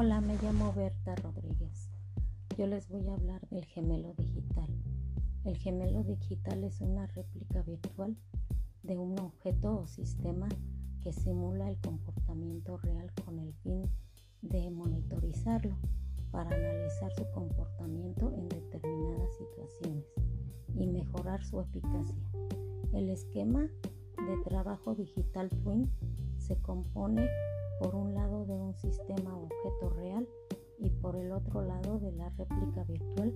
Hola, me llamo Berta Rodríguez. Yo les voy a hablar del gemelo digital. El gemelo digital es una réplica virtual de un objeto o sistema que simula el comportamiento real con el fin de monitorizarlo para analizar su comportamiento en determinadas situaciones y mejorar su eficacia. El esquema de trabajo digital Twin se compone por un lado de un sistema objeto real y por el otro lado de la réplica virtual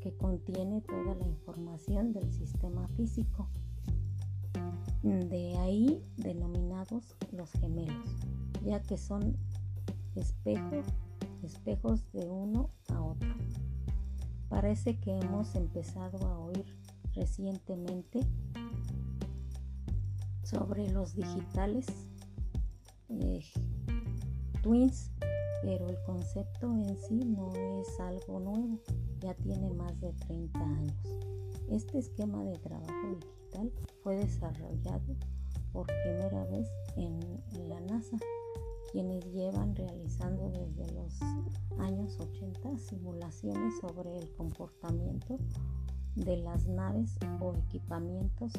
que contiene toda la información del sistema físico. De ahí denominados los gemelos, ya que son espejos, espejos de uno a otro. Parece que hemos empezado a oír recientemente sobre los digitales twins, pero el concepto en sí no es algo nuevo, ya tiene más de 30 años. Este esquema de trabajo digital fue desarrollado por primera vez en la NASA, quienes llevan realizando desde los años 80 simulaciones sobre el comportamiento de las naves o equipamientos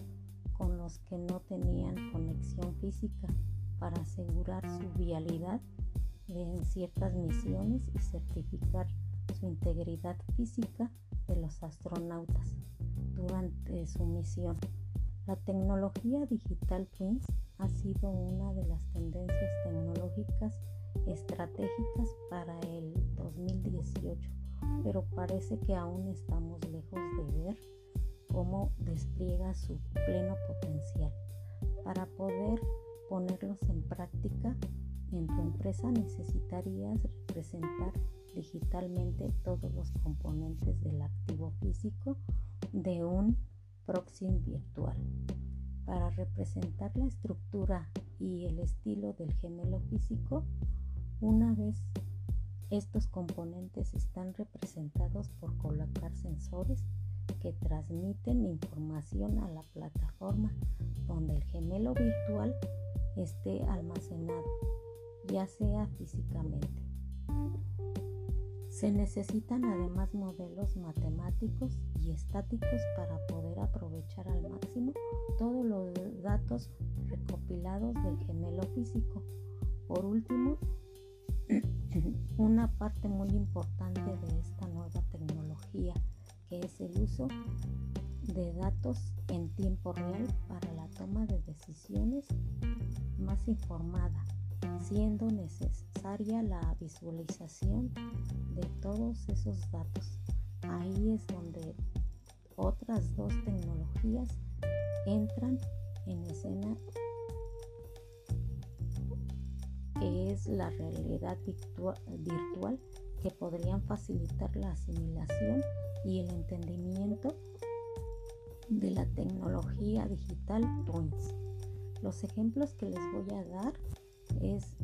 con los que no tenían conexión física para asegurar su vialidad en ciertas misiones y certificar su integridad física de los astronautas durante su misión. La tecnología digital Twins ha sido una de las tendencias tecnológicas estratégicas para el 2018, pero parece que aún estamos lejos de ver cómo despliega su pleno potencial. Para poder ponerlos en práctica en tu empresa necesitarías representar digitalmente todos los componentes del activo físico de un proxy virtual. Para representar la estructura y el estilo del gemelo físico, una vez estos componentes están representados por colocar sensores que transmiten información a la plataforma donde el gemelo virtual esté almacenado, ya sea físicamente. Se necesitan además modelos matemáticos y estáticos para poder aprovechar al máximo todos los datos recopilados del gemelo físico. Por último, una parte muy importante de esta nueva tecnología que es el uso de datos en tiempo real para la toma más informada, siendo necesaria la visualización de todos esos datos. Ahí es donde otras dos tecnologías entran en escena que es la realidad virtual que podrían facilitar la asimilación y el entendimiento de la tecnología digital Twins. Los ejemplos que les voy a dar es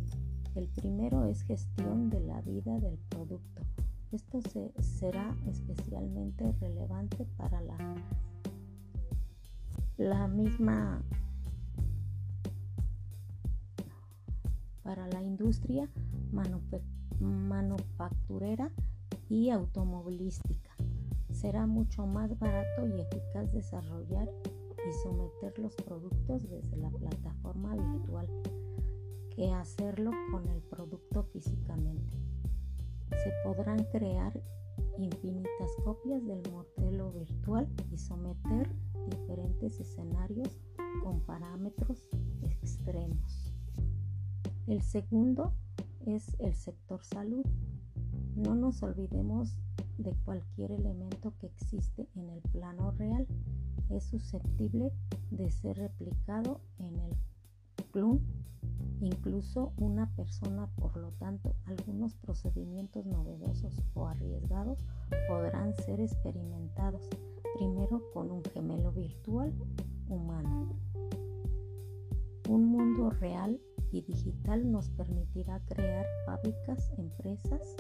el primero es gestión de la vida del producto. Esto será especialmente relevante para la, la misma para la industria manufacturera y automovilística. Será mucho más barato y eficaz desarrollar y someter los productos desde la plataforma virtual que hacerlo con el producto físicamente. Se podrán crear infinitas copias del modelo virtual y someter diferentes escenarios con parámetros extremos. El segundo es el sector salud. No nos olvidemos de cualquier elemento que existe en el plano real. Es susceptible de ser replicado en el clon incluso una persona. Por lo tanto, algunos procedimientos novedosos o arriesgados podrán ser experimentados primero con un gemelo virtual humano. Un mundo real y digital nos permitirá crear fábricas, empresas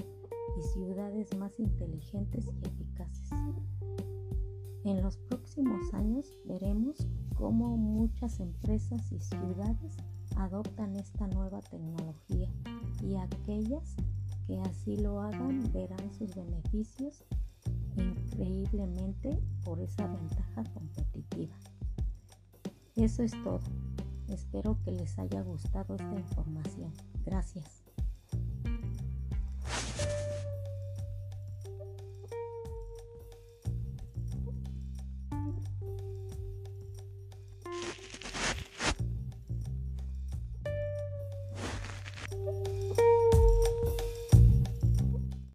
y ciudades más inteligentes y eficaces. En los próximos años veremos cómo muchas empresas y ciudades adoptan esta nueva tecnología y aquellas que así lo hagan verán sus beneficios increíblemente por esa ventaja competitiva. Eso es todo. Espero que les haya gustado esta información. Gracias.